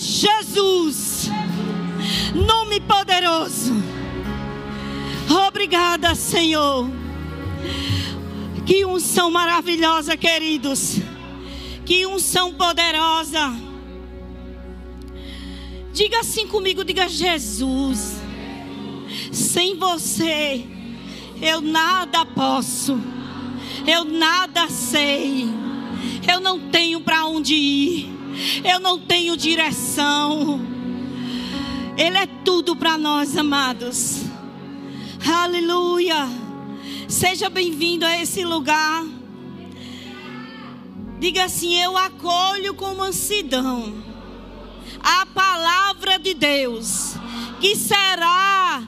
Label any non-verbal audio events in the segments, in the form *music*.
Jesus. Nome poderoso. Obrigada, Senhor. Que unção maravilhosa, queridos. Que unção poderosa. Diga assim comigo, diga Jesus. Sem você, eu nada posso. Eu nada sei. Eu não tenho para onde ir. Eu não tenho direção. Ele é tudo para nós, amados. Aleluia. Seja bem-vindo a esse lugar. Diga assim: Eu acolho com mansidão a palavra de Deus, que será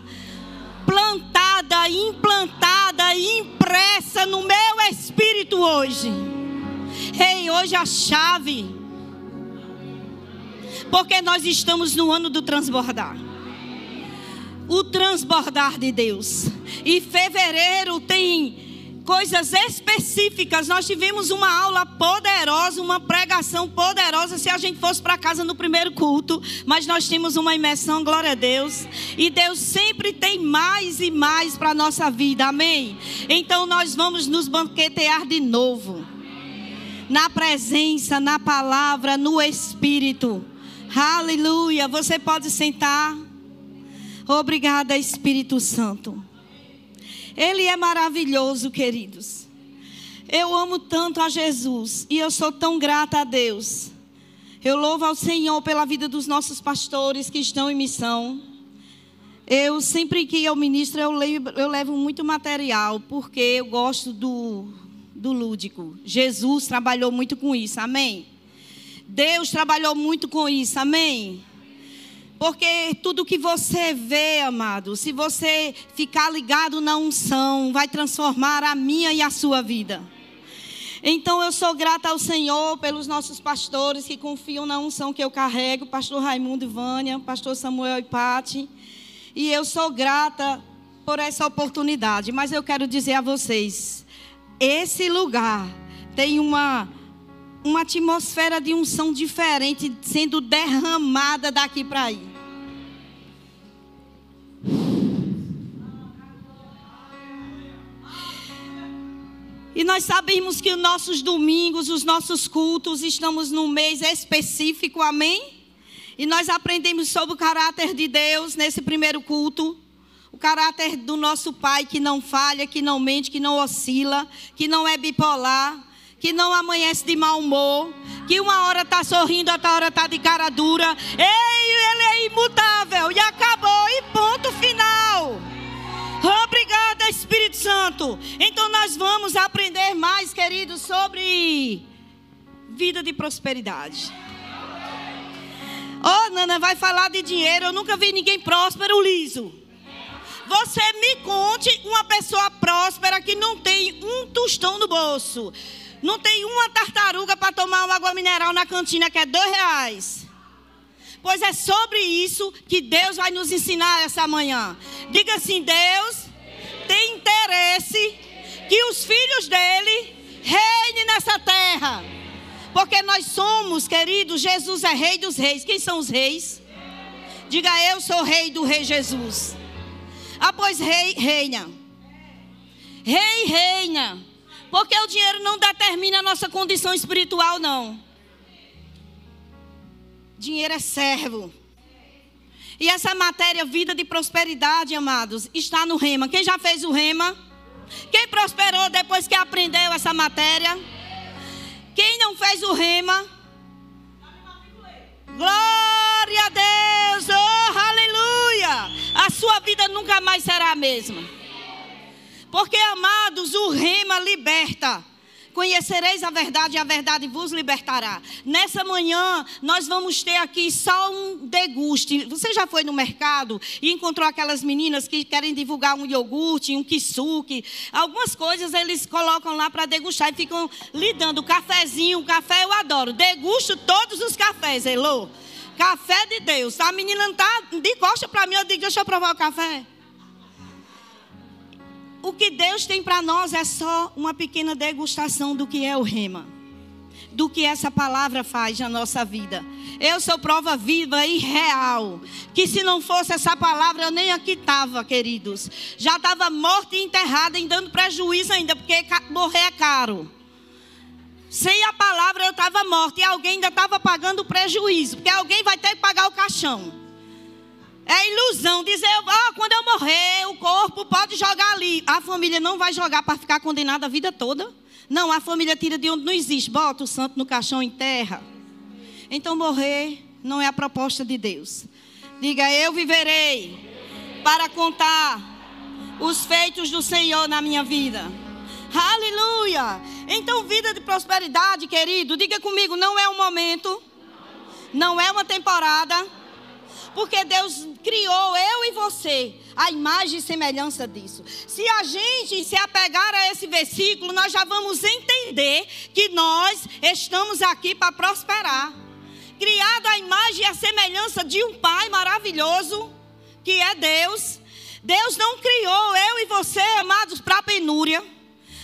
plantada, implantada, impressa no meu espírito hoje. Ei, hoje a chave. Porque nós estamos no ano do transbordar o transbordar de Deus. E fevereiro tem coisas específicas. Nós tivemos uma aula poderosa, uma pregação poderosa. Se a gente fosse para casa no primeiro culto, mas nós temos uma imersão, glória a Deus. E Deus sempre tem mais e mais para a nossa vida, amém? Então nós vamos nos banquetear de novo. Na presença, na palavra, no Espírito. Aleluia. Você pode sentar. Obrigada, Espírito Santo. Ele é maravilhoso, queridos. Eu amo tanto a Jesus e eu sou tão grata a Deus. Eu louvo ao Senhor pela vida dos nossos pastores que estão em missão. Eu sempre que eu ministro, eu levo, eu levo muito material, porque eu gosto do, do lúdico. Jesus trabalhou muito com isso, amém? Deus trabalhou muito com isso, amém? Porque tudo que você vê, amado, se você ficar ligado na unção, vai transformar a minha e a sua vida. Então eu sou grata ao Senhor pelos nossos pastores que confiam na unção que eu carrego, pastor Raimundo e Vânia, pastor Samuel e Pati. E eu sou grata por essa oportunidade, mas eu quero dizer a vocês, esse lugar tem uma uma atmosfera de unção diferente sendo derramada daqui para aí. E nós sabemos que os nossos domingos, os nossos cultos, estamos num mês específico, amém? E nós aprendemos sobre o caráter de Deus nesse primeiro culto. O caráter do nosso Pai que não falha, que não mente, que não oscila, que não é bipolar, que não amanhece de mau humor, que uma hora está sorrindo, outra hora está de cara dura. Ei, ele é imutável e acabou e ponto final. Obrigada, Espírito Santo. Então nós vamos aprender mais, queridos, sobre vida de prosperidade. Oh, Nana, vai falar de dinheiro. Eu nunca vi ninguém próspero liso. Você me conte uma pessoa próspera que não tem um tostão no bolso. Não tem uma tartaruga para tomar uma água mineral na cantina que é dois reais. Pois é sobre isso que Deus vai nos ensinar essa manhã. Diga assim: Deus tem interesse que os filhos dele reinem nessa terra. Porque nós somos, queridos, Jesus é rei dos reis. Quem são os reis? Diga eu sou rei do rei Jesus. Ah, pois rei reina. Rei reina. Porque o dinheiro não determina a nossa condição espiritual, não. Dinheiro é servo. E essa matéria, vida de prosperidade, amados, está no rema. Quem já fez o rema? Quem prosperou depois que aprendeu essa matéria? Quem não fez o rema? Glória a Deus! Oh, aleluia! A sua vida nunca mais será a mesma. Porque, amados, o rema liberta. Conhecereis a verdade e a verdade vos libertará. Nessa manhã, nós vamos ter aqui só um deguste. Você já foi no mercado e encontrou aquelas meninas que querem divulgar um iogurte, um kisuke, algumas coisas eles colocam lá para degustar e ficam lhe dando cafezinho, café eu adoro. Degusto todos os cafés, Elô. Café de Deus. A menina não está de costa para mim, eu digo, deixa eu provar o café. O que Deus tem para nós é só uma pequena degustação do que é o rema. Do que essa palavra faz na nossa vida. Eu sou prova viva e real. Que se não fosse essa palavra, eu nem aqui estava, queridos. Já estava morta e enterrada, e dando prejuízo ainda, porque morrer é caro. Sem a palavra eu estava morta e alguém ainda estava pagando prejuízo, porque alguém vai ter que pagar o caixão. É ilusão dizer, ah, quando eu morrer, o corpo pode jogar ali. A família não vai jogar para ficar condenada a vida toda. Não, a família tira de onde não existe. Bota o santo no caixão em terra. Então morrer não é a proposta de Deus. Diga, eu viverei para contar os feitos do Senhor na minha vida. Aleluia! Então, vida de prosperidade, querido, diga comigo, não é um momento, não é uma temporada porque Deus criou eu e você a imagem e semelhança disso. Se a gente se apegar a esse versículo, nós já vamos entender que nós estamos aqui para prosperar. Criado a imagem e a semelhança de um Pai maravilhoso, que é Deus. Deus não criou eu e você, amados, para penúria.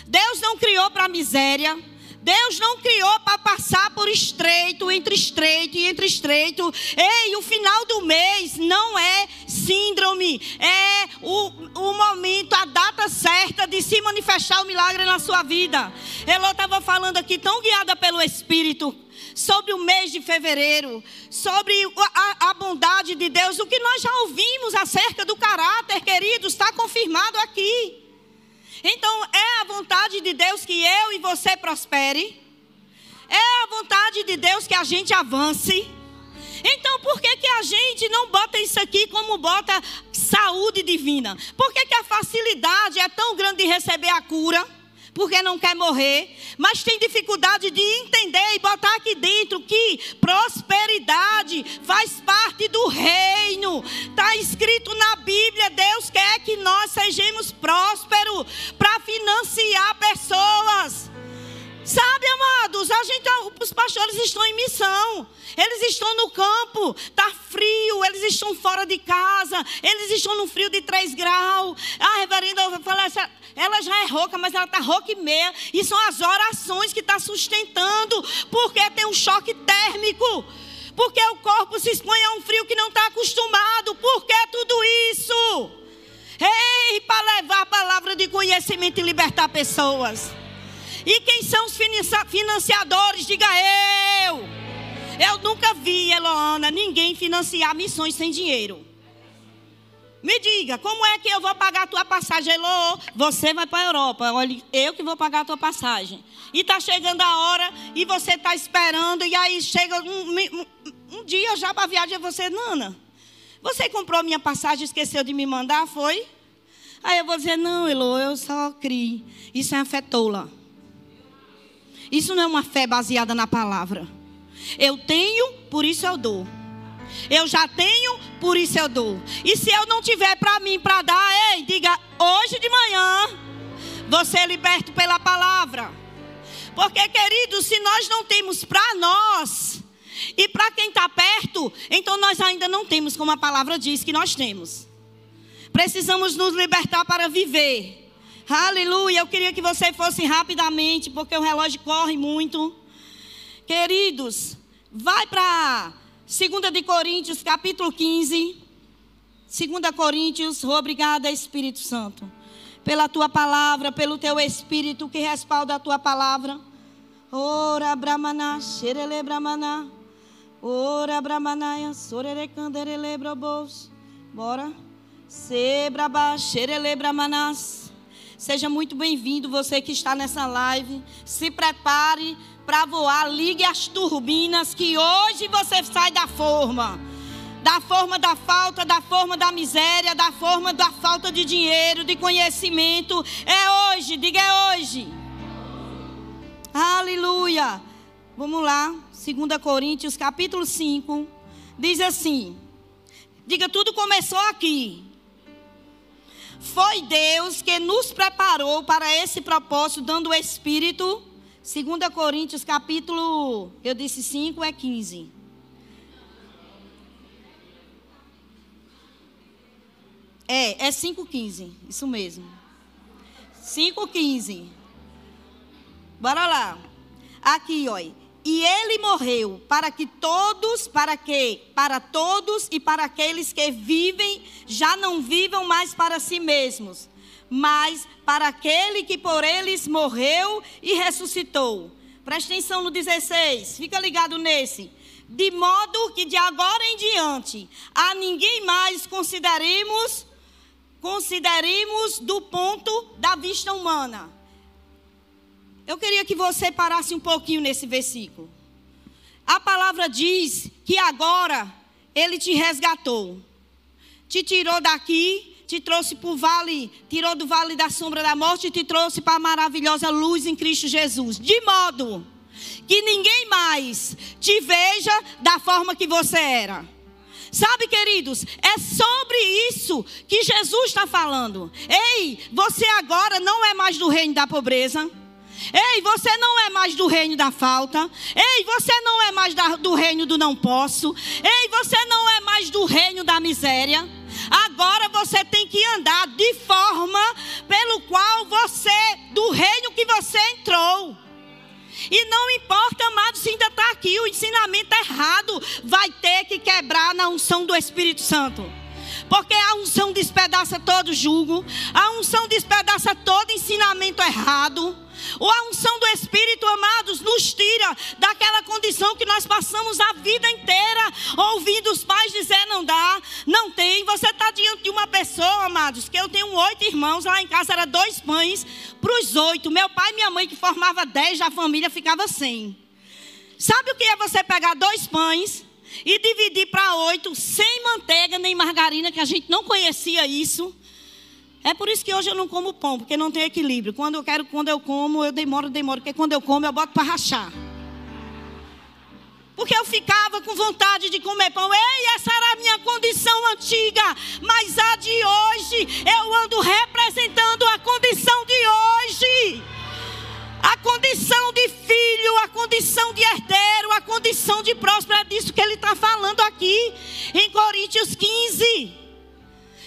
Deus não criou para miséria. Deus não criou para passar por estreito, entre estreito e entre estreito. Ei, o final do mês não é síndrome, é o, o momento, a data certa de se manifestar o milagre na sua vida. Ela estava falando aqui, tão guiada pelo Espírito, sobre o mês de fevereiro, sobre a, a, bondade de Deus, o que nós já ouvimos acerca do caráter, queridos, está confirmado aqui. Então, é a vontade de Deus que eu e você prospere. É a vontade de Deus que a gente avance. Então, por que, que a gente não bota isso aqui como bota saúde divina? Por que, que a facilidade é tão grande de receber a cura? Porque não quer morrer, mas tem dificuldade de entender e botar aqui dentro que prosperidade faz parte do reino. Está escrito na Bíblia: Deus quer que nós sejamos prósperos para financiar pessoas. Sabe, amados, a gente, os pastores estão em missão. Eles estão no campo, está frio, eles estão fora de casa, eles estão no frio de 3 graus. A reverenda falou, ela já é rouca, mas ela está rouca e meia. E são as orações que está sustentando, porque tem um choque térmico. Porque o corpo se expõe a um frio que não está acostumado. Por que tudo isso? Ei, para levar a palavra de conhecimento e libertar pessoas. E quem são os financiadores? Diga eu. Eu nunca vi, Eloana, ninguém financiar missões sem dinheiro. Me diga, como é que eu vou pagar a tua passagem? Elô, você vai para a Europa. Olha, eu que vou pagar a tua passagem. E está chegando a hora e você está esperando. E aí chega um, um, um dia já para a viagem. Você, Nana, você comprou minha passagem esqueceu de me mandar? Foi? Aí eu vou dizer, não, Elô, eu só criei. Isso é tola. Isso não é uma fé baseada na palavra. Eu tenho, por isso eu dou. Eu já tenho, por isso eu dou. E se eu não tiver para mim para dar, ei, diga hoje de manhã, você é liberto pela palavra. Porque, querido, se nós não temos para nós e para quem está perto, então nós ainda não temos, como a palavra diz que nós temos. Precisamos nos libertar para viver. Aleluia. Eu queria que você fosse rapidamente, porque o relógio corre muito. Queridos, vai para 2 de Coríntios, capítulo 15. 2 Coríntios, obrigada, Espírito Santo, pela tua palavra, pelo teu Espírito que respalda a tua palavra. Ora brahmana, xerele brahmana. Ora brahmanaya, sorere canderele brabos. Bora. Sebraba, xerele brahmanas. Seja muito bem-vindo você que está nessa live. Se prepare para voar, ligue as turbinas que hoje você sai da forma. Da forma da falta, da forma da miséria, da forma da falta de dinheiro, de conhecimento. É hoje, diga é hoje. Aleluia. Vamos lá, 2 Coríntios, capítulo 5. Diz assim: Diga, tudo começou aqui. Foi Deus que nos preparou para esse propósito, dando o Espírito. 2 Coríntios, capítulo, eu disse 5, é 15. É, é 5,15. Isso mesmo. 5,15. Bora lá. Aqui, ó. E ele morreu para que todos, para que? Para todos e para aqueles que vivem, já não vivam mais para si mesmos, mas para aquele que por eles morreu e ressuscitou. Presta atenção no 16, fica ligado nesse. De modo que de agora em diante a ninguém mais consideremos consideremos do ponto da vista humana. Eu queria que você parasse um pouquinho nesse versículo. A palavra diz que agora ele te resgatou, te tirou daqui, te trouxe para o vale, tirou do vale da sombra da morte e te trouxe para a maravilhosa luz em Cristo Jesus. De modo que ninguém mais te veja da forma que você era. Sabe, queridos, é sobre isso que Jesus está falando. Ei, você agora não é mais do reino da pobreza. Ei, você não é mais do reino da falta. Ei, você não é mais da, do reino do não posso. Ei, você não é mais do reino da miséria. Agora você tem que andar de forma pelo qual você, do reino que você entrou. E não importa, amado, se ainda está aqui, o ensinamento errado vai ter que quebrar na unção do Espírito Santo. Porque a unção despedaça todo julgo, a unção despedaça todo ensinamento errado. Ou a unção do Espírito, amados, nos tira daquela condição que nós passamos a vida inteira ouvindo os pais dizer não dá, não tem. Você está diante de uma pessoa, amados, que eu tenho oito irmãos, lá em casa era dois pães para os oito. Meu pai e minha mãe, que formava dez, a família ficava sem. Sabe o que é você pegar dois pães e dividir para oito, sem manteiga nem margarina, que a gente não conhecia isso? É por isso que hoje eu não como pão, porque não tem equilíbrio. Quando eu quero, quando eu como, eu demoro, demoro. Porque quando eu como, eu boto para rachar. Porque eu ficava com vontade de comer pão. Ei, essa era a minha condição antiga. Mas a de hoje, eu ando representando a condição de hoje. A condição de filho, a condição de herdeiro, a condição de próspero. É disso que ele está falando aqui em Coríntios 15.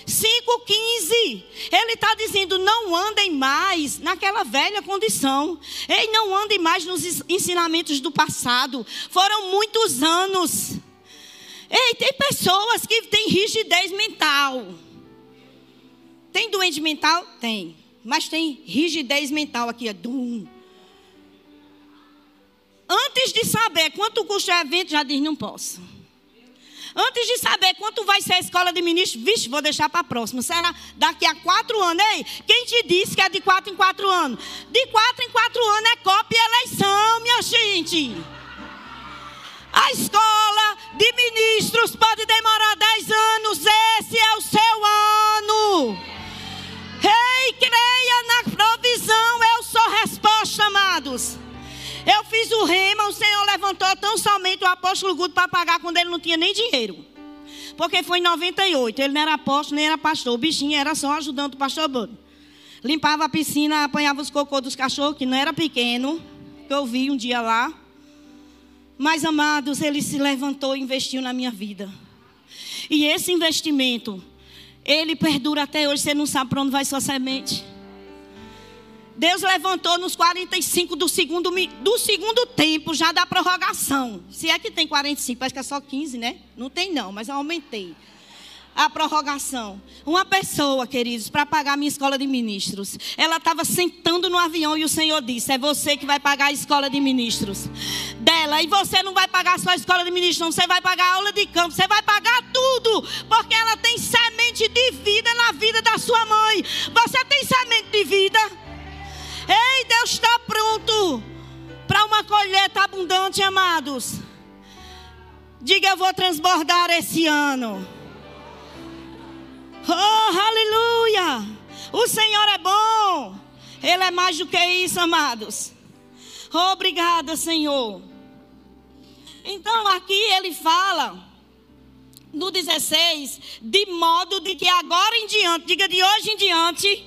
5,15. Ele está dizendo: não andem mais naquela velha condição. Ei, não andem mais nos ensinamentos do passado. Foram muitos anos. Ei, tem pessoas que têm rigidez mental. Tem doente mental? Tem. Mas tem rigidez mental aqui. É dum. Antes de saber quanto custa o evento, já diz: não posso. Antes de saber quanto vai ser a escola de ministro, vixe, vou deixar para a próxima. Será daqui a quatro anos? Ei, quem te disse que é de quatro em quatro anos? De quatro em quatro anos é cópia e eleição, minha gente. A escola de ministros pode demorar dez anos. Esse é o seu ano. Ei, creia na provisão. Eu sou resposta, amados. Eu fiz o rema, o Senhor levantou tão somente o apóstolo Guto para pagar quando ele não tinha nem dinheiro. Porque foi em 98. Ele não era apóstolo, nem era pastor. O bichinho era só ajudante do pastor Bruno. Limpava a piscina, apanhava os cocô dos cachorros, que não era pequeno. Que eu vi um dia lá. Mas, amados, ele se levantou e investiu na minha vida. E esse investimento, ele perdura até hoje. Você não sabe para onde vai sua semente. Deus levantou nos 45 do segundo, do segundo tempo, já da prorrogação. Se é que tem 45, parece que é só 15, né? Não tem não, mas eu aumentei. A prorrogação. Uma pessoa, queridos, para pagar a minha escola de ministros. Ela estava sentando no avião e o Senhor disse: É você que vai pagar a escola de ministros dela. E você não vai pagar só a escola de ministros, não. Você vai pagar a aula de campo. Você vai pagar tudo. Porque ela tem semente de vida na vida da sua mãe. Você tem semente de vida? Ei, Deus está pronto para uma colheita abundante, amados. Diga, eu vou transbordar esse ano. Oh, aleluia! O Senhor é bom. Ele é mais do que isso, amados. Obrigada, Senhor. Então aqui ele fala no 16, de modo de que agora em diante, diga de hoje em diante,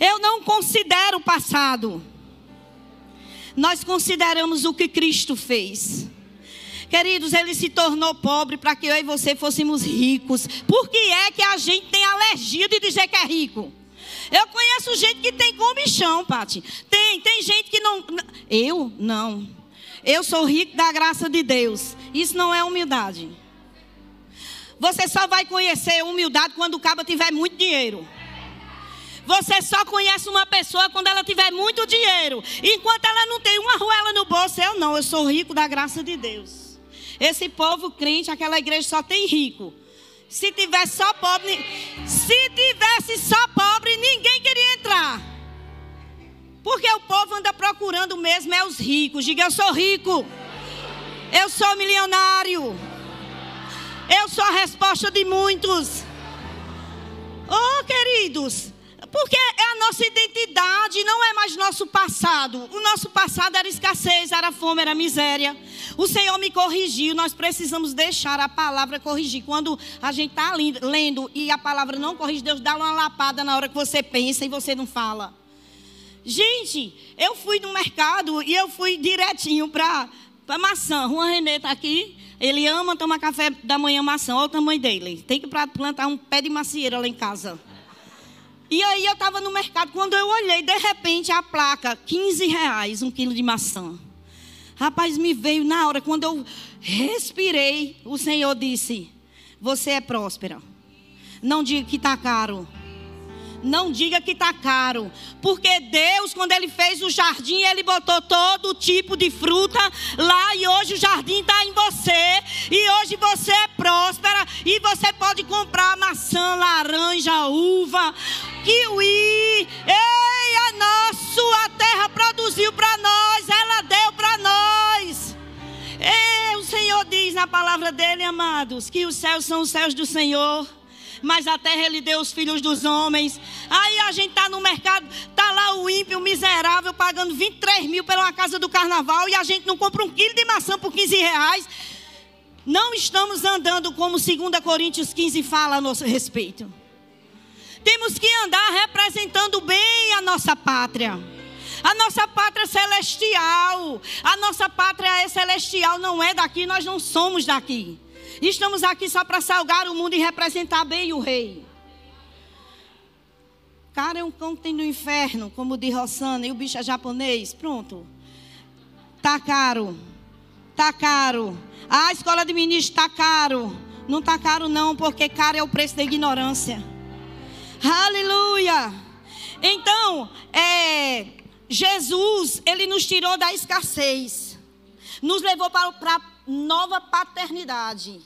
eu não considero o passado. Nós consideramos o que Cristo fez. Queridos, ele se tornou pobre para que eu e você fôssemos ricos. Por que é que a gente tem alergia de dizer que é rico? Eu conheço gente que tem comichão, Pati. Tem, tem gente que não. Eu? Não. Eu sou rico da graça de Deus. Isso não é humildade. Você só vai conhecer humildade quando o cabo tiver muito dinheiro. Você só conhece uma pessoa quando ela tiver muito dinheiro. Enquanto ela não tem uma ruela no bolso, eu não, eu sou rico da graça de Deus. Esse povo crente, aquela igreja só tem rico. Se tivesse só pobre, se tivesse só pobre, ninguém queria entrar. Porque o povo anda procurando mesmo é os ricos. Diga, eu sou rico. Eu sou milionário. Eu sou a resposta de muitos. Oh, queridos, porque é a nossa identidade, não é mais nosso passado. O nosso passado era escassez, era fome, era miséria. O Senhor me corrigiu, nós precisamos deixar a palavra corrigir. Quando a gente está lendo e a palavra não corrige, Deus dá uma lapada na hora que você pensa e você não fala. Gente, eu fui no mercado e eu fui direitinho para maçã. Juan Renê está aqui. Ele ama tomar café da manhã maçã. Olha o tamanho dele. Tem que plantar um pé de macieira lá em casa. E aí eu estava no mercado, quando eu olhei, de repente, a placa, 15 reais, um quilo de maçã. Rapaz, me veio na hora, quando eu respirei, o Senhor disse, você é próspera. Não diga que está caro. Não diga que está caro. Porque Deus, quando Ele fez o jardim, Ele botou todo tipo de fruta lá. E hoje o jardim está em você. E hoje você é próspera. E você pode comprar maçã, laranja, uva, kiwi. Ei, a nossa terra produziu para nós. Ela deu para nós. Ei, o Senhor diz na palavra dele, amados, que os céus são os céus do Senhor mas a terra ele deu os filhos dos homens. Aí a gente está no mercado, está lá o ímpio, miserável, pagando 23 mil pela casa do carnaval e a gente não compra um quilo de maçã por 15 reais. Não estamos andando como 2 Coríntios 15 fala a nosso respeito. Temos que andar representando bem a nossa pátria. A nossa pátria é celestial. A nossa pátria é celestial, não é daqui, nós não somos daqui. Estamos aqui só para salgar o mundo e representar bem o rei. Cara, é um cão que tem no inferno, como de Rossana, e o bicho é japonês. Pronto. Tá caro. Tá caro. A escola de ministro tá caro. Não tá caro não, porque caro é o preço da ignorância. Aleluia. Então, é, Jesus, ele nos tirou da escassez. Nos levou para, para nova paternidade.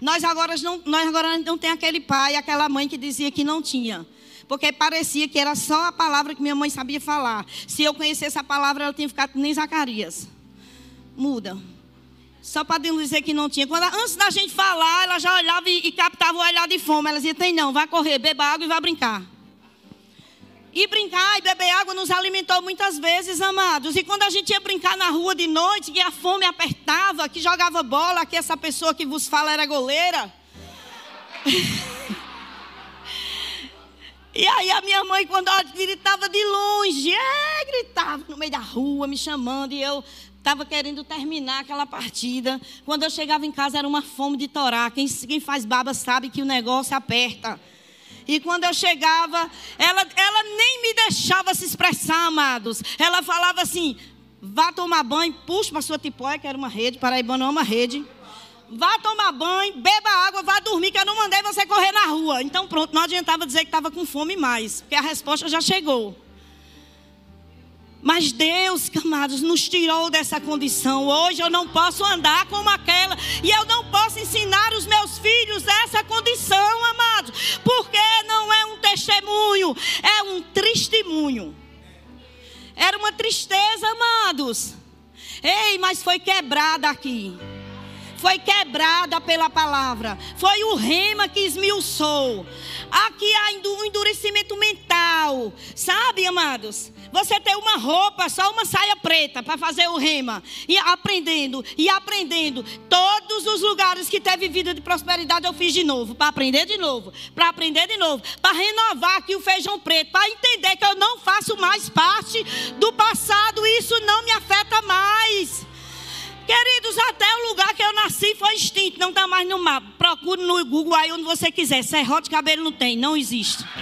Nós agora não, nós agora não tem aquele pai, aquela mãe que dizia que não tinha. Porque parecia que era só a palavra que minha mãe sabia falar. Se eu conhecesse a palavra, ela tinha ficado nem Zacarias. Muda. Só para dizer que não tinha. Quando, antes da gente falar, ela já olhava e, e captava o olhar de fome. Ela dizia: tem não, vai correr, beba água e vai brincar. E brincar e beber água nos alimentou muitas vezes, amados. E quando a gente ia brincar na rua de noite, que a fome apertava, que jogava bola, que essa pessoa que vos fala era goleira. *laughs* e aí a minha mãe, quando ela gritava de longe, é, gritava no meio da rua, me chamando, e eu estava querendo terminar aquela partida. Quando eu chegava em casa, era uma fome de torar. Quem, quem faz baba sabe que o negócio aperta. E quando eu chegava, ela, ela nem me deixava se expressar, amados. Ela falava assim: vá tomar banho, puxa para sua tipóia, que era uma rede, paraibana é uma rede. Vá tomar banho, beba água, vá dormir, que eu não mandei você correr na rua. Então pronto, não adiantava dizer que estava com fome mais, porque a resposta já chegou. Mas Deus, amados, nos tirou dessa condição. Hoje eu não posso andar como aquela. E eu não posso ensinar os meus filhos essa condição, amados. Porque não é um testemunho, é um testemunho. Era uma tristeza, amados. Ei, mas foi quebrada aqui. Foi quebrada pela palavra. Foi o rema que esmiuçou. Aqui há um endurecimento mental. Sabe, amados? Você tem uma roupa, só uma saia preta para fazer o rema. E aprendendo, e aprendendo. Todos os lugares que teve vida de prosperidade eu fiz de novo. Para aprender de novo. Para aprender de novo. Para renovar aqui o feijão preto. Para entender que eu não faço mais parte do passado. Isso não me afeta mais. Queridos, até o lugar que eu nasci foi extinto, não está mais no mapa. Procure no Google aí onde você quiser. Serrote de cabelo não tem, não existe. *laughs*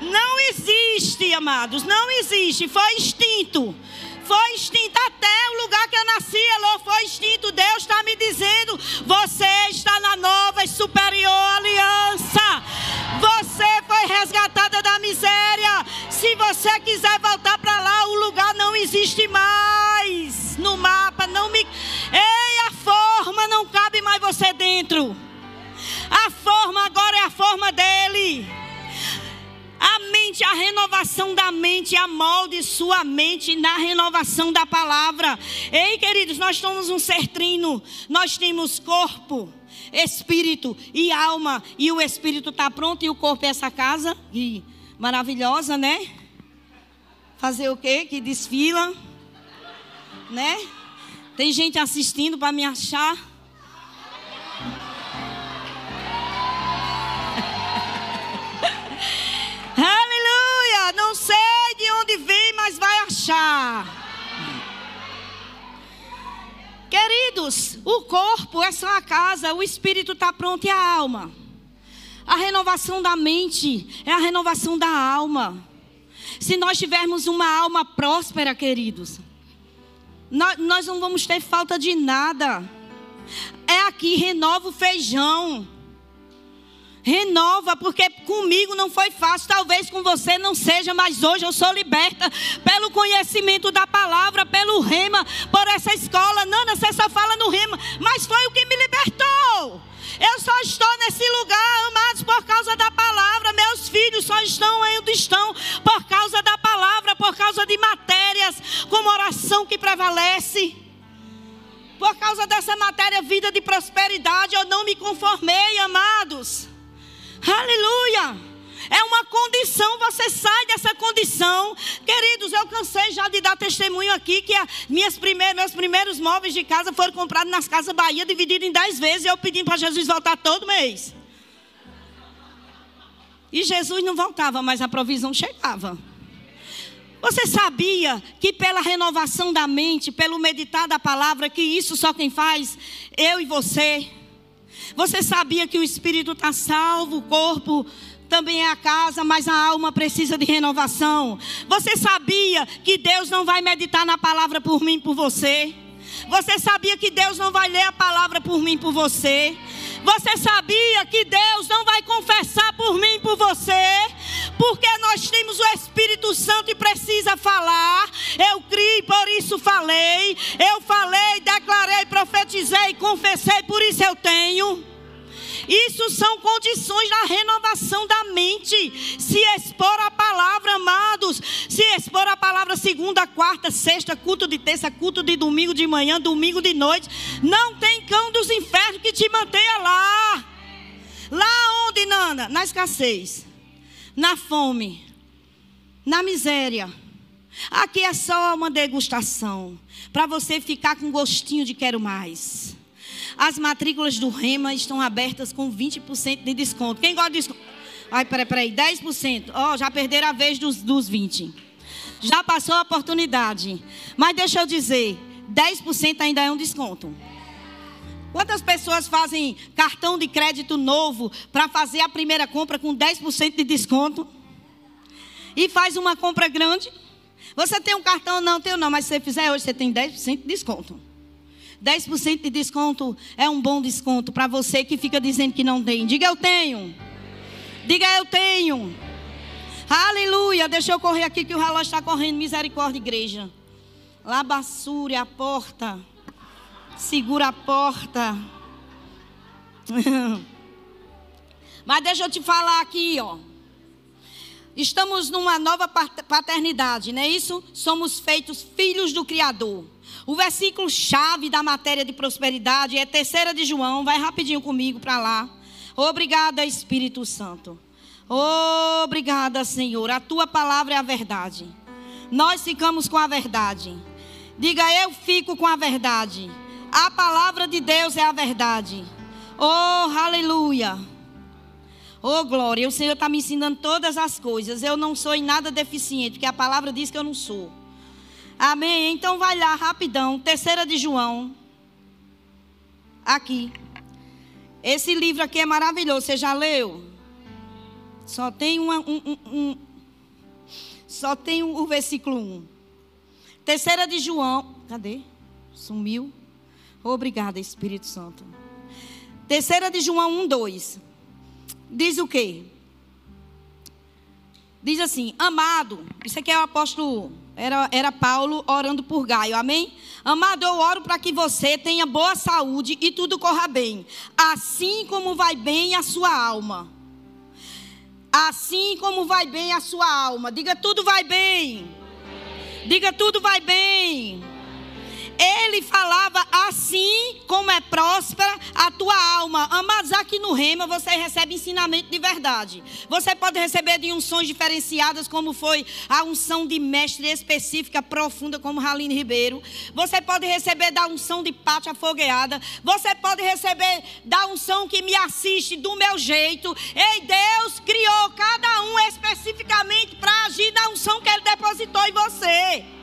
Não existe, amados, não existe. Foi extinto. Foi extinto até o lugar que eu nasci, Elô, foi extinto. Deus está me dizendo: você está na nova e superior aliança. Você foi resgatada da miséria. Se você quiser dentro. A forma agora é a forma dele. A mente, a renovação da mente, amolde sua mente na renovação da palavra. Ei, queridos, nós somos um ser trino. Nós temos corpo, espírito e alma. E o espírito está pronto e o corpo é essa casa. E maravilhosa, né? Fazer o quê? Que desfila, né? Tem gente assistindo para me achar. Não sei de onde vem, mas vai achar. Queridos, o corpo é só a casa, o espírito está pronto e a alma. A renovação da mente é a renovação da alma. Se nós tivermos uma alma próspera, queridos, nós não vamos ter falta de nada. É aqui, renova o feijão. Renova, porque comigo não foi fácil, talvez com você não seja, mas hoje eu sou liberta pelo conhecimento da palavra, pelo rema, por essa escola. Nana, você só fala no rema, mas foi o que me libertou. Eu só estou nesse lugar, amados, por causa da palavra. Meus filhos só estão onde estão por causa da palavra, por causa de matérias como oração que prevalece. Por causa dessa matéria, vida de prosperidade, eu não me conformei, amados. Aleluia! É uma condição, você sai dessa condição. Queridos, eu cansei já de dar testemunho aqui que minhas primeiras, meus primeiros móveis de casa foram comprados nas Casas Bahia, divididos em dez vezes, e eu pedindo para Jesus voltar todo mês. E Jesus não voltava, mas a provisão chegava. Você sabia que pela renovação da mente, pelo meditar da palavra, que isso só quem faz? Eu e você. Você sabia que o espírito está salvo, o corpo também é a casa, mas a alma precisa de renovação. Você sabia que Deus não vai meditar na palavra por mim, por você? Você sabia que Deus não vai ler a palavra por mim, por você? Você sabia que Deus não vai confessar por mim, por você? Porque nós temos o Espírito Santo e precisa falar. Eu criei, por isso falei. Eu falei, declarei, profetizei, confessei, por isso eu tenho. Isso são condições da renovação da mente. Se expor a palavra, amados. Se expor a palavra segunda, quarta, sexta, culto de terça, culto de domingo de manhã, domingo de noite. Não tem cão dos infernos que te mantenha lá. Lá onde, Nana? Na escassez, na fome, na miséria. Aqui é só uma degustação. Para você ficar com gostinho de quero mais. As matrículas do Rema estão abertas com 20% de desconto. Quem gosta de desconto? Ai, peraí, peraí, 10%. Ó, oh, já perderam a vez dos, dos 20%. Já passou a oportunidade. Mas deixa eu dizer, 10% ainda é um desconto. Quantas pessoas fazem cartão de crédito novo para fazer a primeira compra com 10% de desconto? E faz uma compra grande? Você tem um cartão? Não, tenho não, mas se você fizer hoje, você tem 10% de desconto. 10% de desconto é um bom desconto para você que fica dizendo que não tem. Diga eu tenho. Diga eu tenho. Aleluia. Deixa eu correr aqui que o relógio está correndo. Misericórdia, igreja. Labassure a porta. Segura a porta. *laughs* Mas deixa eu te falar aqui, ó. estamos numa nova paternidade, não é isso? Somos feitos filhos do Criador. O versículo chave da matéria de prosperidade é terceira de João. Vai rapidinho comigo para lá. Obrigada, Espírito Santo. Obrigada, Senhor. A tua palavra é a verdade. Nós ficamos com a verdade. Diga, eu fico com a verdade. A palavra de Deus é a verdade. Oh, aleluia. Oh, glória. O Senhor está me ensinando todas as coisas. Eu não sou em nada deficiente, porque a palavra diz que eu não sou. Amém? Então vai lá, rapidão. Terceira de João. Aqui. Esse livro aqui é maravilhoso. Você já leu? Só tem uma, um, um, um, só tem o versículo 1. Terceira de João. Cadê? Sumiu. Obrigada, Espírito Santo. Terceira de João 1, 2. Diz o quê? Diz assim, amado. Isso aqui é o apóstolo era, era Paulo orando por Gaio, amém? Amado, eu oro para que você tenha boa saúde e tudo corra bem, assim como vai bem a sua alma. Assim como vai bem a sua alma. Diga tudo vai bem. Diga tudo vai bem ele falava assim como é próspera a tua alma. Mas aqui no Rema você recebe ensinamento de verdade. Você pode receber de unções diferenciadas, como foi a unção de mestre específica, profunda, como Raline Ribeiro. Você pode receber da unção de pátria fogueada. Você pode receber da unção que me assiste do meu jeito. Ei, Deus criou cada um especificamente para agir na unção que Ele depositou em você.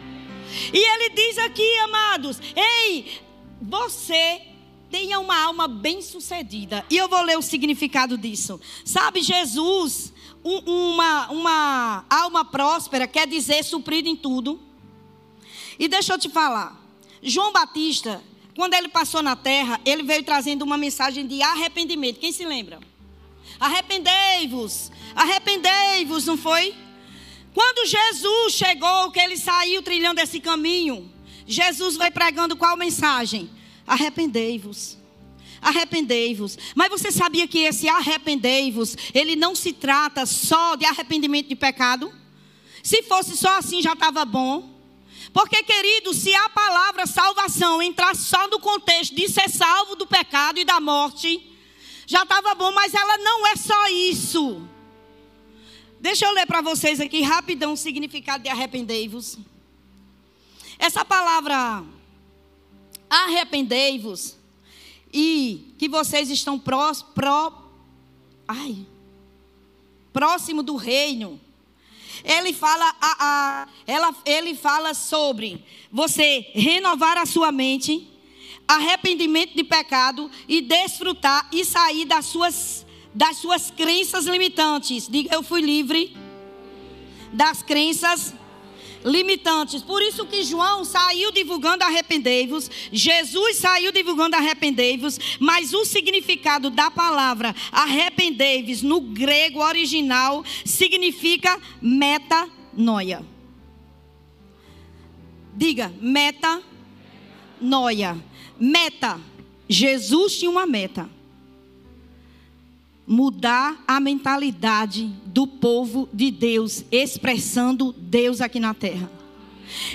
E ele diz aqui, amados: Ei, você tenha uma alma bem-sucedida. E eu vou ler o significado disso. Sabe, Jesus, um, uma, uma alma próspera quer dizer suprido em tudo. E deixa eu te falar. João Batista, quando ele passou na terra, ele veio trazendo uma mensagem de arrependimento. Quem se lembra? Arrependei-vos, arrependei-vos, não foi? Quando Jesus chegou, que ele saiu trilhando esse caminho, Jesus vai pregando qual mensagem? Arrependei-vos. Arrependei-vos. Mas você sabia que esse arrependei-vos, ele não se trata só de arrependimento de pecado? Se fosse só assim já estava bom. Porque, querido, se a palavra salvação entrar só no contexto de ser salvo do pecado e da morte, já estava bom, mas ela não é só isso. Deixa eu ler para vocês aqui rapidão o significado de arrependei-vos. Essa palavra arrependei-vos e que vocês estão pró, pró, ai, próximo do reino. Ele fala, a, a, ela, ele fala sobre você renovar a sua mente, arrependimento de pecado e desfrutar e sair das suas das suas crenças limitantes. Diga, eu fui livre das crenças limitantes. Por isso que João saiu divulgando arrependei-vos, Jesus saiu divulgando arrependei-vos, mas o significado da palavra arrependei-vos no grego original significa metanoia. Diga, metanoia. Meta. Jesus tinha uma meta mudar a mentalidade do povo de Deus, expressando Deus aqui na terra.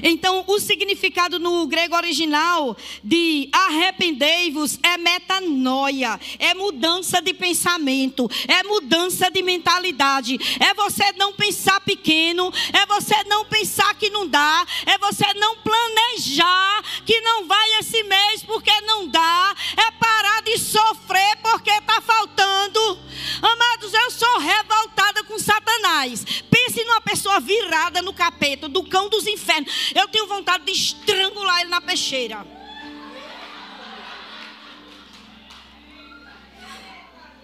Então, o significado no grego original de arrependei-vos é metanoia, é mudança de pensamento, é mudança de mentalidade, é você não pensar pequeno, é você não pensar que não dá, é você não planejar que não vai esse mês porque não dá, é parar de sofrer porque está faltando. Amados, eu sou revoltada com Satanás. Pense numa pessoa virada no capeta, do cão dos infernos. Eu tenho vontade de estrangular ele na peixeira.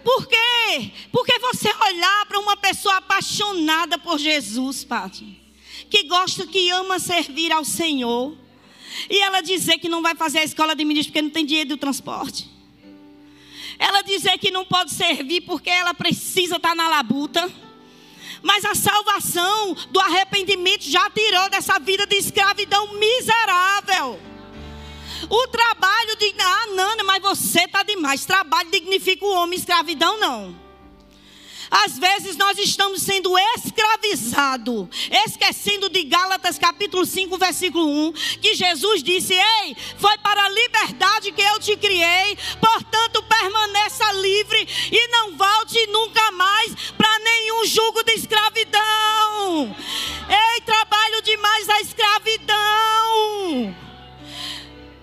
Por quê? Porque você olhar para uma pessoa apaixonada por Jesus, Pati, que gosta, que ama servir ao Senhor, e ela dizer que não vai fazer a escola de ministro porque não tem dinheiro do transporte. Ela dizer que não pode servir porque ela precisa estar na labuta. Mas a salvação do arrependimento já tirou dessa vida de escravidão miserável. O trabalho de. Ah, Nana, mas você está demais. Trabalho dignifica o homem, escravidão não. Às vezes nós estamos sendo escravizados, esquecendo de Gálatas capítulo 5, versículo 1, que Jesus disse: Ei, foi para a liberdade que eu te criei, portanto permaneça livre e não volte nunca mais para nenhum jugo de escravidão. Ei, trabalho demais a escravidão.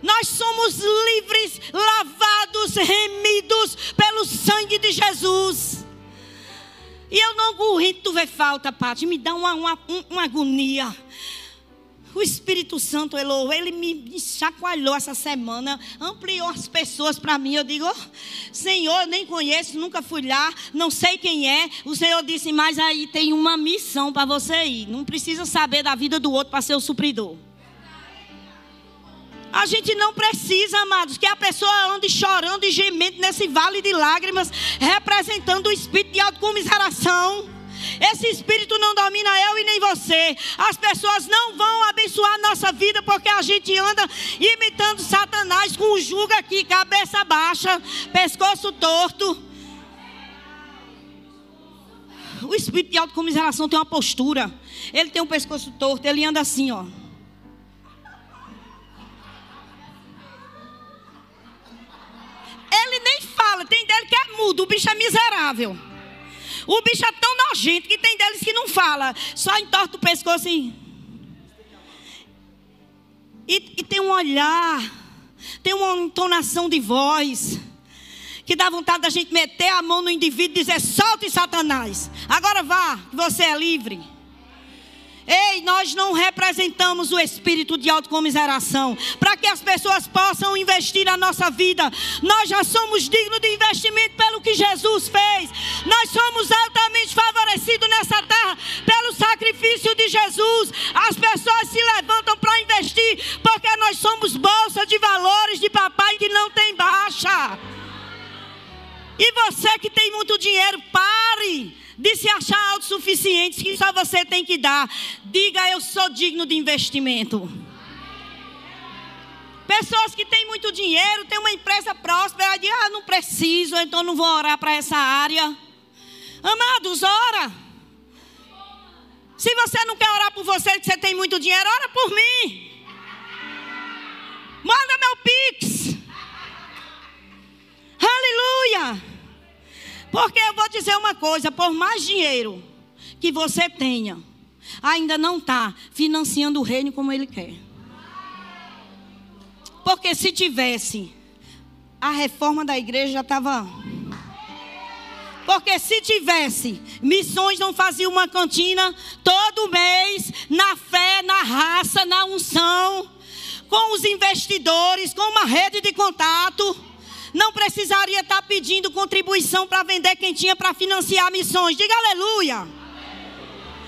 Nós somos livres, lavados, remidos pelo sangue de Jesus. E eu não aguento ver falta, Pati. Me dá uma, uma, uma agonia. O Espírito Santo, Elo, ele me chacoalhou essa semana, ampliou as pessoas para mim. Eu digo, oh, Senhor, eu nem conheço, nunca fui lá, não sei quem é. O Senhor disse, mas aí tem uma missão para você ir. Não precisa saber da vida do outro para ser o supridor. A gente não precisa, amados, que a pessoa ande chorando e gemendo nesse vale de lágrimas, representando o espírito de autocomiseração. Esse espírito não domina eu e nem você. As pessoas não vão abençoar nossa vida porque a gente anda imitando Satanás com o jugo aqui, cabeça baixa, pescoço torto. O espírito de autocomiseração tem uma postura. Ele tem um pescoço torto, ele anda assim, ó. Fala, tem dele que é mudo, o bicho é miserável. O bicho é tão nojento que tem deles que não fala, só entorta o pescoço assim. E, e tem um olhar, tem uma entonação de voz que dá vontade da gente meter a mão no indivíduo e dizer: solte Satanás, agora vá, você é livre. Ei, nós não representamos o espírito de autocomiseração. Para que as pessoas possam investir na nossa vida, nós já somos dignos de investimento pelo que Jesus fez. Nós somos altamente favorecidos nessa terra pelo sacrifício de Jesus. As pessoas se levantam para investir porque nós somos bolsa de valores de papai que não tem baixa. E você que tem muito dinheiro, pare de se achar autossuficiente, que só você tem que dar. Diga, eu sou digno de investimento. Pessoas que têm muito dinheiro, têm uma empresa próspera, dizem, ah, não preciso, então não vou orar para essa área. Amados, ora. Se você não quer orar por você, que você tem muito dinheiro, ora por mim. Manda meu pix. Aleluia. Porque eu vou dizer uma coisa: por mais dinheiro que você tenha, ainda não está financiando o reino como ele quer. Porque se tivesse, a reforma da igreja já estava. Porque se tivesse, missões não faziam uma cantina todo mês, na fé, na raça, na unção, com os investidores, com uma rede de contato não precisaria estar pedindo contribuição para vender quem tinha para financiar missões. Diga aleluia.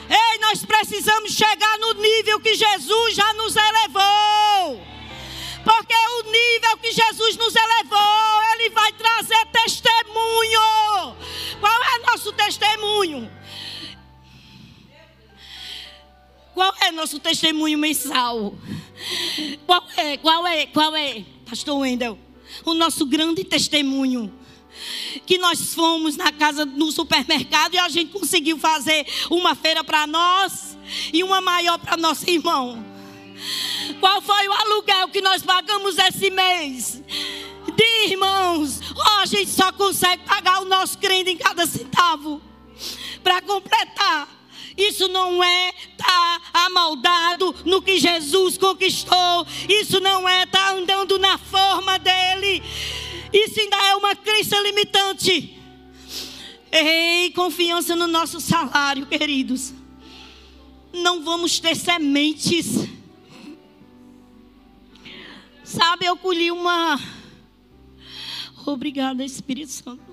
Ei, nós precisamos chegar no nível que Jesus já nos elevou. Porque o nível que Jesus nos elevou, Ele vai trazer testemunho. Qual é nosso testemunho? Qual é nosso testemunho mensal? Qual é? Qual é? Qual é? Pastor Wendel o nosso grande testemunho. Que nós fomos na casa, no supermercado e a gente conseguiu fazer uma feira para nós e uma maior para nosso irmão. Qual foi o aluguel que nós pagamos esse mês? De irmãos, oh, a gente só consegue pagar o nosso crente em cada centavo para completar. Isso não é estar tá amaldado no que Jesus conquistou. Isso não é estar tá andando na forma dele. Isso ainda é uma crença limitante. Ei, confiança no nosso salário, queridos. Não vamos ter sementes. Sabe, eu colhi uma. Obrigada, Espírito Santo.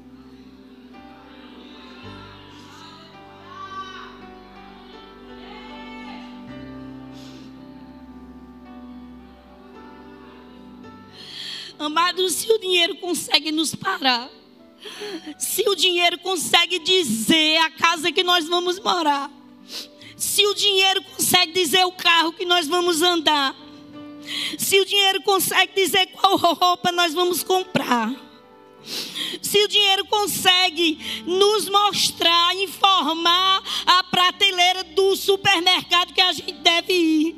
Amados, se o dinheiro consegue nos parar, se o dinheiro consegue dizer a casa que nós vamos morar, se o dinheiro consegue dizer o carro que nós vamos andar, se o dinheiro consegue dizer qual roupa nós vamos comprar, Se o dinheiro consegue nos mostrar, informar a prateleira do supermercado que a gente deve ir,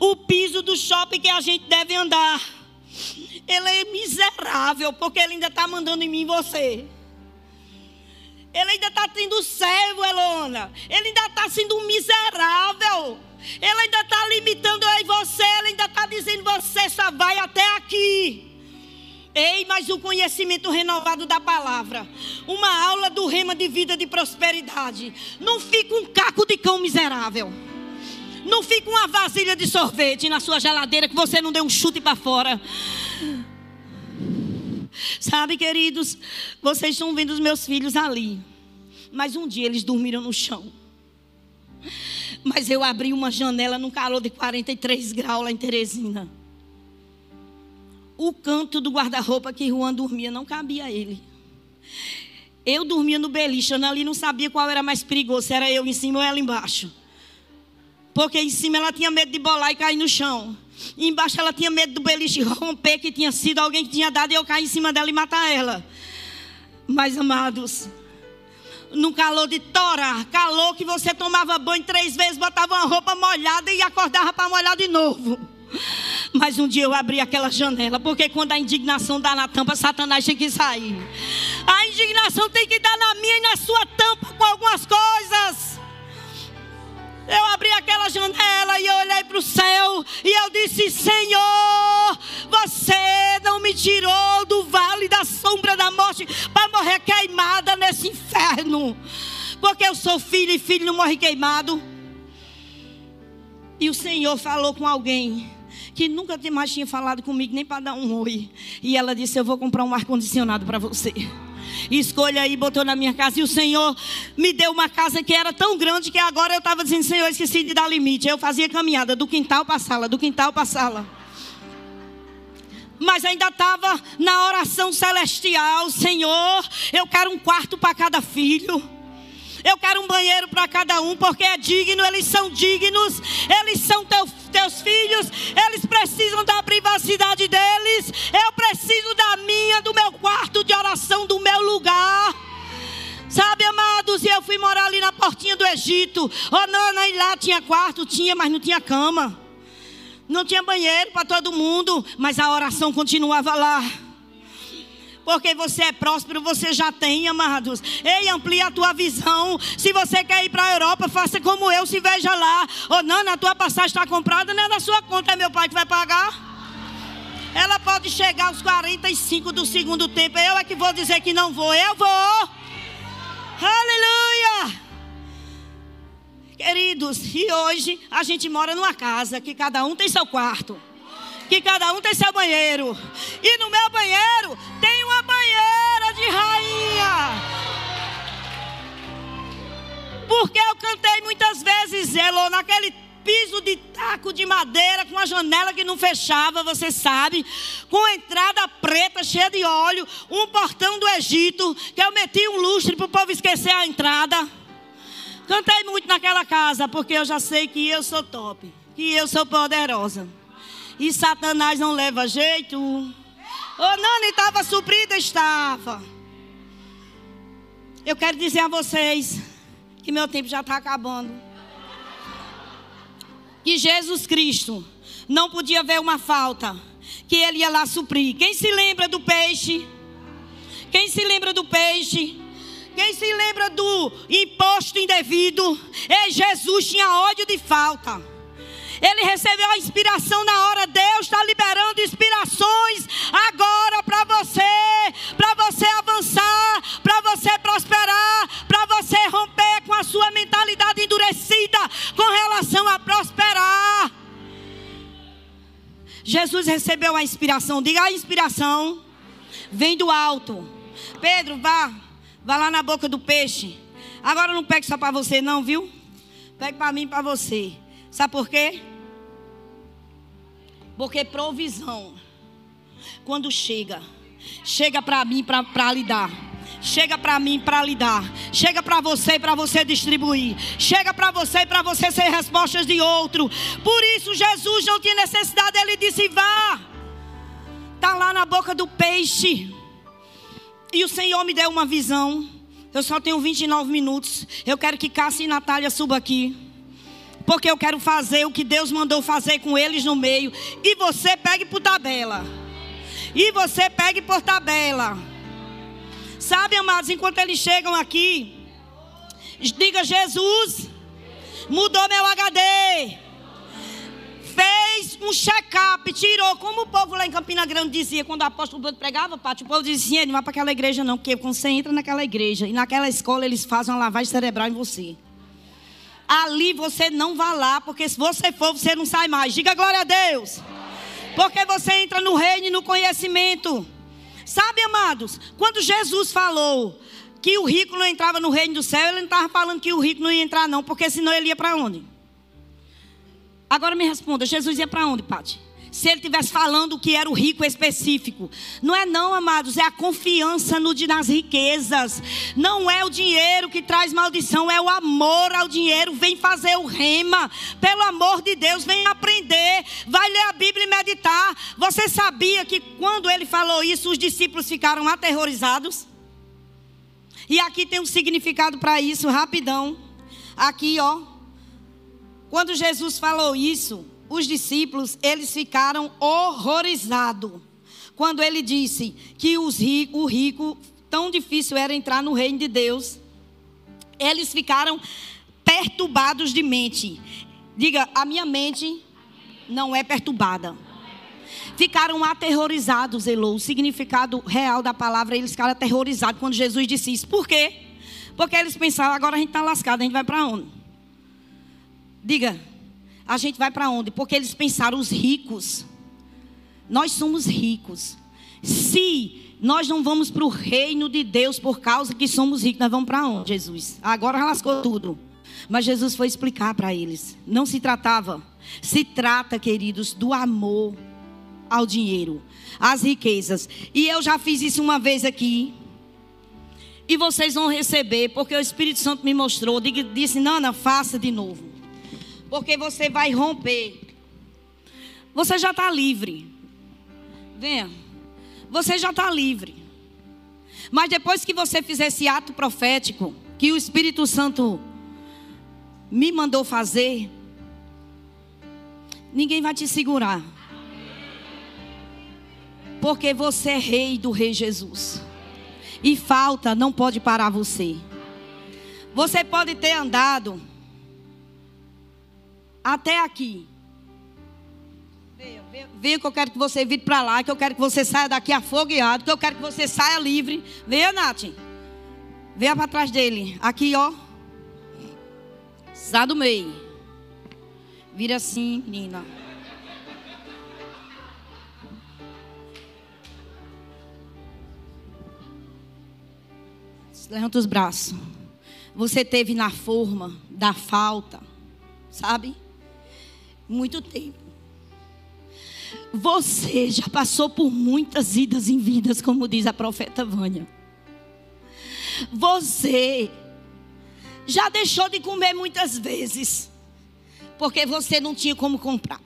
o piso do shopping que a gente deve andar, ele é miserável, porque ele ainda está mandando em mim você. Ele ainda está tendo servo, Elona. Ele ainda está sendo miserável. Ele ainda está limitando e você. Ele ainda está dizendo: você só vai até aqui. Ei, mas o conhecimento renovado da palavra. Uma aula do rema de vida de prosperidade. Não fica um caco de cão miserável. Não fica uma vasilha de sorvete na sua geladeira que você não deu um chute para fora. Sabe, queridos, vocês estão vendo os meus filhos ali. Mas um dia eles dormiram no chão. Mas eu abri uma janela num calor de 43 graus lá em Teresina. O canto do guarda-roupa que Juan dormia não cabia a ele. Eu dormia no beliche, ali não sabia qual era mais perigoso, se era eu em cima ou ela embaixo. Porque em cima ela tinha medo de bolar e cair no chão. E embaixo ela tinha medo do beliche *laughs* romper, que tinha sido alguém que tinha dado e eu cair em cima dela e matar ela. Mas, amados, no calor de tora, calor que você tomava banho três vezes, botava uma roupa molhada e acordava para molhar de novo. Mas um dia eu abri aquela janela, porque quando a indignação dá na tampa, Satanás tem que sair. A indignação tem que Porque eu sou filho e filho não morre queimado. E o Senhor falou com alguém que nunca mais tinha falado comigo, nem para dar um oi. E ela disse: Eu vou comprar um ar-condicionado para você escolha aí, botou na minha casa. E o Senhor me deu uma casa que era tão grande que agora eu estava dizendo, Senhor, esqueci de dar limite. Eu fazia caminhada do quintal para a sala, do quintal para a sala. Mas ainda estava na oração celestial, Senhor, eu quero um quarto para cada filho. Eu quero um banheiro para cada um, porque é digno, eles são dignos, eles são teu, teus filhos, eles precisam da privacidade deles. Eu preciso da minha, do meu quarto de oração, do meu lugar. Sabe, amados, e eu fui morar ali na portinha do Egito. Oh, não, e lá tinha quarto, tinha, mas não tinha cama. Não tinha banheiro para todo mundo, mas a oração continuava lá. Porque você é próspero, você já tem, amados. Ei, amplia a tua visão. Se você quer ir para a Europa, faça como eu, se veja lá. Ou oh, não, a tua passagem está comprada, não é da sua conta, é meu pai que vai pagar. Ela pode chegar aos 45 do segundo tempo. Eu é que vou dizer que não vou. Eu vou. Aleluia. Queridos, e hoje a gente mora numa casa que cada um tem seu quarto que cada um tem seu banheiro. E no meu banheiro tem Porque eu cantei muitas vezes, Elo, naquele piso de taco de madeira, com a janela que não fechava, você sabe, com entrada preta, cheia de óleo, um portão do Egito, que eu meti um lustre para o povo esquecer a entrada. Cantei muito naquela casa, porque eu já sei que eu sou top, que eu sou poderosa e Satanás não leva jeito. Oh, Nani estava suprida, estava. Eu quero dizer a vocês que meu tempo já está acabando. Que Jesus Cristo não podia ver uma falta, que ele ia lá suprir. Quem se lembra do peixe? Quem se lembra do peixe? Quem se lembra do imposto indevido? Ei, Jesus tinha ódio de falta. Ele recebeu a inspiração na hora. Deus está liberando inspirações agora para você, para você avançar, para você prosperar, para você romper com a sua mentalidade endurecida com relação a prosperar. Jesus recebeu a inspiração. Diga a inspiração. Vem do alto. Pedro, vá. Vá lá na boca do peixe. Agora não pegue só para você, não, viu? Pegue para mim e para você. Sabe por quê? Porque provisão, quando chega, chega para mim para lhe dar. Chega para mim para lhe dar. Chega para você para você distribuir. Chega para você para você ser respostas de outro. Por isso Jesus não tinha necessidade. Ele disse: vá. Está lá na boca do peixe. e o Senhor me deu uma visão. Eu só tenho 29 minutos. Eu quero que Cássia e Natália subam aqui. Porque eu quero fazer o que Deus mandou fazer com eles no meio. E você pegue por tabela. E você pegue por tabela. Sabe, amados, enquanto eles chegam aqui, diga Jesus, mudou meu HD fez um check-up, tirou, como o povo lá em Campina Grande dizia, quando o apóstolo Pedro pregava, Pátio, o povo dizia assim, não vai para aquela igreja não, porque quando você entra naquela igreja e naquela escola eles fazem uma lavagem cerebral em você. Ali você não vai lá, porque se você for, você não sai mais. Diga glória a Deus. Porque você entra no reino e no conhecimento. Sabe, amados, quando Jesus falou que o rico não entrava no reino do céu, ele não estava falando que o rico não ia entrar, não, porque senão ele ia para onde? Agora me responda, Jesus ia para onde, Pati? Se ele estivesse falando que era o rico específico. Não é não, amados, é a confiança no, nas riquezas. Não é o dinheiro que traz maldição, é o amor ao dinheiro. Vem fazer o rema. Pelo amor de Deus, vem aprender. Vai ler a Bíblia e meditar. Você sabia que quando ele falou isso, os discípulos ficaram aterrorizados? E aqui tem um significado para isso, rapidão. Aqui, ó. Quando Jesus falou isso, os discípulos, eles ficaram horrorizados. Quando ele disse que os ricos, o rico, tão difícil era entrar no reino de Deus. Eles ficaram perturbados de mente. Diga, a minha mente não é perturbada. Ficaram aterrorizados, Elô. O significado real da palavra, eles ficaram aterrorizados quando Jesus disse isso. Por quê? Porque eles pensavam, agora a gente está lascado, a gente vai para onde? Diga, a gente vai para onde? Porque eles pensaram, os ricos. Nós somos ricos. Se nós não vamos para o reino de Deus por causa que somos ricos, nós vamos para onde, Jesus? Agora lascou tudo. Mas Jesus foi explicar para eles. Não se tratava. Se trata, queridos, do amor ao dinheiro, às riquezas. E eu já fiz isso uma vez aqui. E vocês vão receber, porque o Espírito Santo me mostrou. Disse, Nana, faça de novo porque você vai romper. Você já está livre. Venha. Você já está livre. Mas depois que você fizer esse ato profético, que o Espírito Santo me mandou fazer, ninguém vai te segurar. Porque você é rei do Rei Jesus. E falta não pode parar você. Você pode ter andado até aqui. Venha, que eu quero que você vire para lá, que eu quero que você saia daqui afogueado, que eu quero que você saia livre. Venha, Nath. Venha para trás dele. Aqui, ó. Sai do meio. Vira assim, menina. Levanta os braços. Você teve na forma da falta, sabe? Muito tempo. Você já passou por muitas idas em vidas, como diz a profeta Vânia. Você já deixou de comer muitas vezes, porque você não tinha como comprar.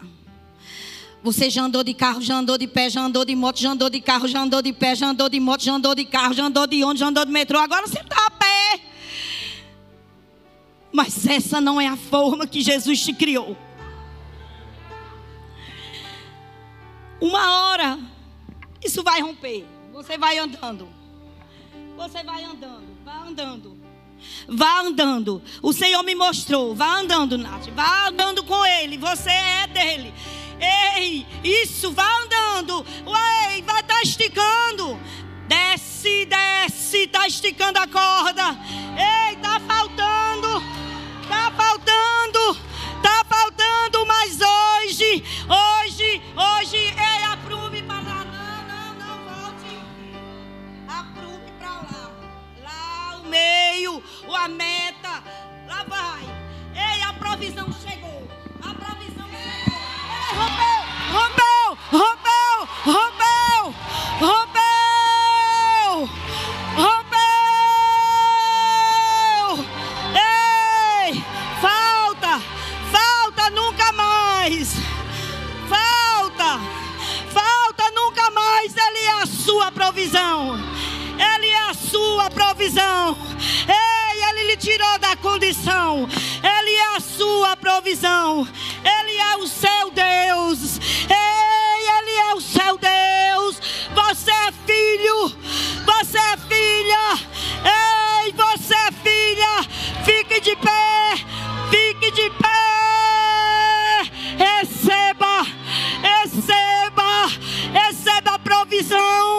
Você já andou de carro, já andou de pé, já andou de moto, já andou de carro, já andou de pé, já andou de moto, já andou de carro, já andou de ônibus, já andou de metrô. Agora você está a pé. Mas essa não é a forma que Jesus te criou. Uma hora, isso vai romper. Você vai andando. Você vai andando, vai andando. Vá andando. O Senhor me mostrou. Vá andando, Nath. Vá andando com Ele. Você é dele. Ei, isso, vá andando. Ué, vai estar tá esticando. Desce, desce. Está esticando a corda. Ei, meio, da condição. Ele é a sua provisão. Ele é o seu Deus. Ei, Ele é o seu Deus. Você é filho. Você é filha. Ei, você é filha. Fique de pé. Fique de pé. Receba. Receba. Receba a provisão.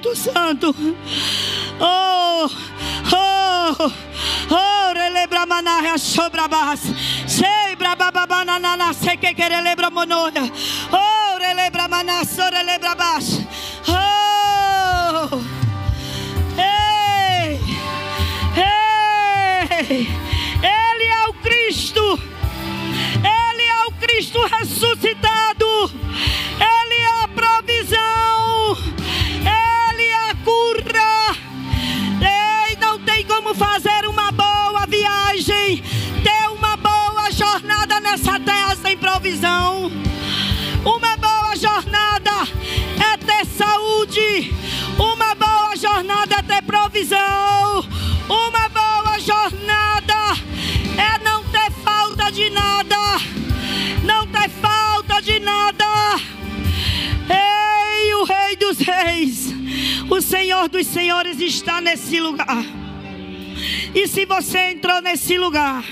Espírito Santo. Oh, oh, oh, relebra manarra sobra barras. Sebra bababana nana seque que relebra monoia. Oh, relebra manasso, relebra baixo. Provisão. Uma boa jornada é não ter falta de nada. Não ter falta de nada. Ei, o Rei dos Reis, o Senhor dos Senhores está nesse lugar. E se você entrou nesse lugar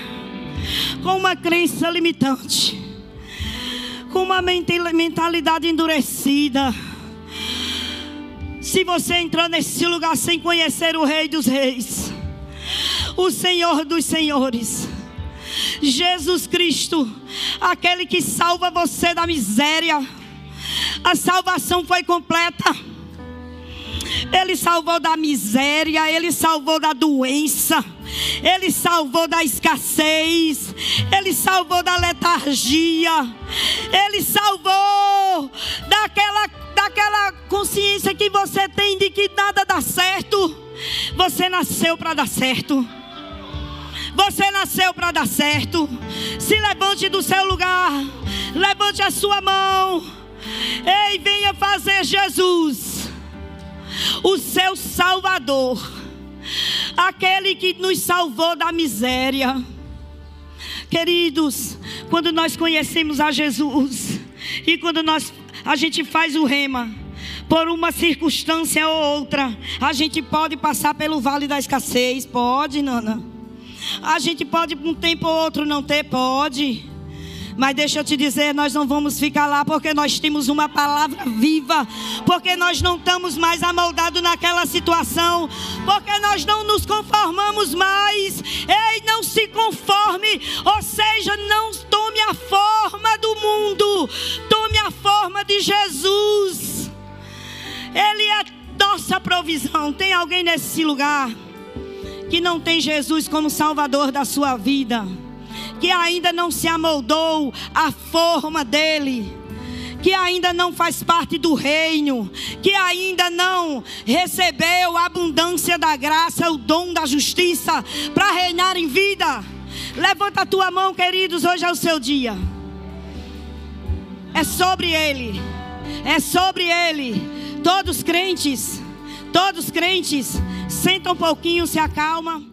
com uma crença limitante, com uma mental- mentalidade endurecida, se você entrou nesse lugar sem conhecer o Rei dos Reis, o Senhor dos Senhores, Jesus Cristo, aquele que salva você da miséria, a salvação foi completa. Ele salvou da miséria, ele salvou da doença, ele salvou da escassez, ele salvou da letargia, ele salvou daquela, daquela consciência que você tem de que nada dá certo. Você nasceu para dar certo. Você nasceu para dar certo. Se levante do seu lugar. Levante a sua mão. Ei, venha fazer Jesus, o seu Salvador, aquele que nos salvou da miséria. Queridos, quando nós conhecemos a Jesus e quando nós a gente faz o rema, por uma circunstância ou outra, a gente pode passar pelo vale da escassez, pode, Nana. A gente pode um tempo ou outro não ter, pode. Mas deixa eu te dizer, nós não vamos ficar lá porque nós temos uma palavra viva, porque nós não estamos mais amoldados naquela situação, porque nós não nos conformamos mais. Ei, não se conforme, ou seja, não tome a forma do mundo, tome a forma de Jesus. Ele é nossa provisão. Tem alguém nesse lugar que não tem Jesus como Salvador da sua vida? Que ainda não se amoldou à forma dele, que ainda não faz parte do reino, que ainda não recebeu a abundância da graça, o dom da justiça para reinar em vida. Levanta a tua mão, queridos, hoje é o seu dia. É sobre ele. É sobre ele. Todos crentes, todos crentes, senta um pouquinho, se acalma.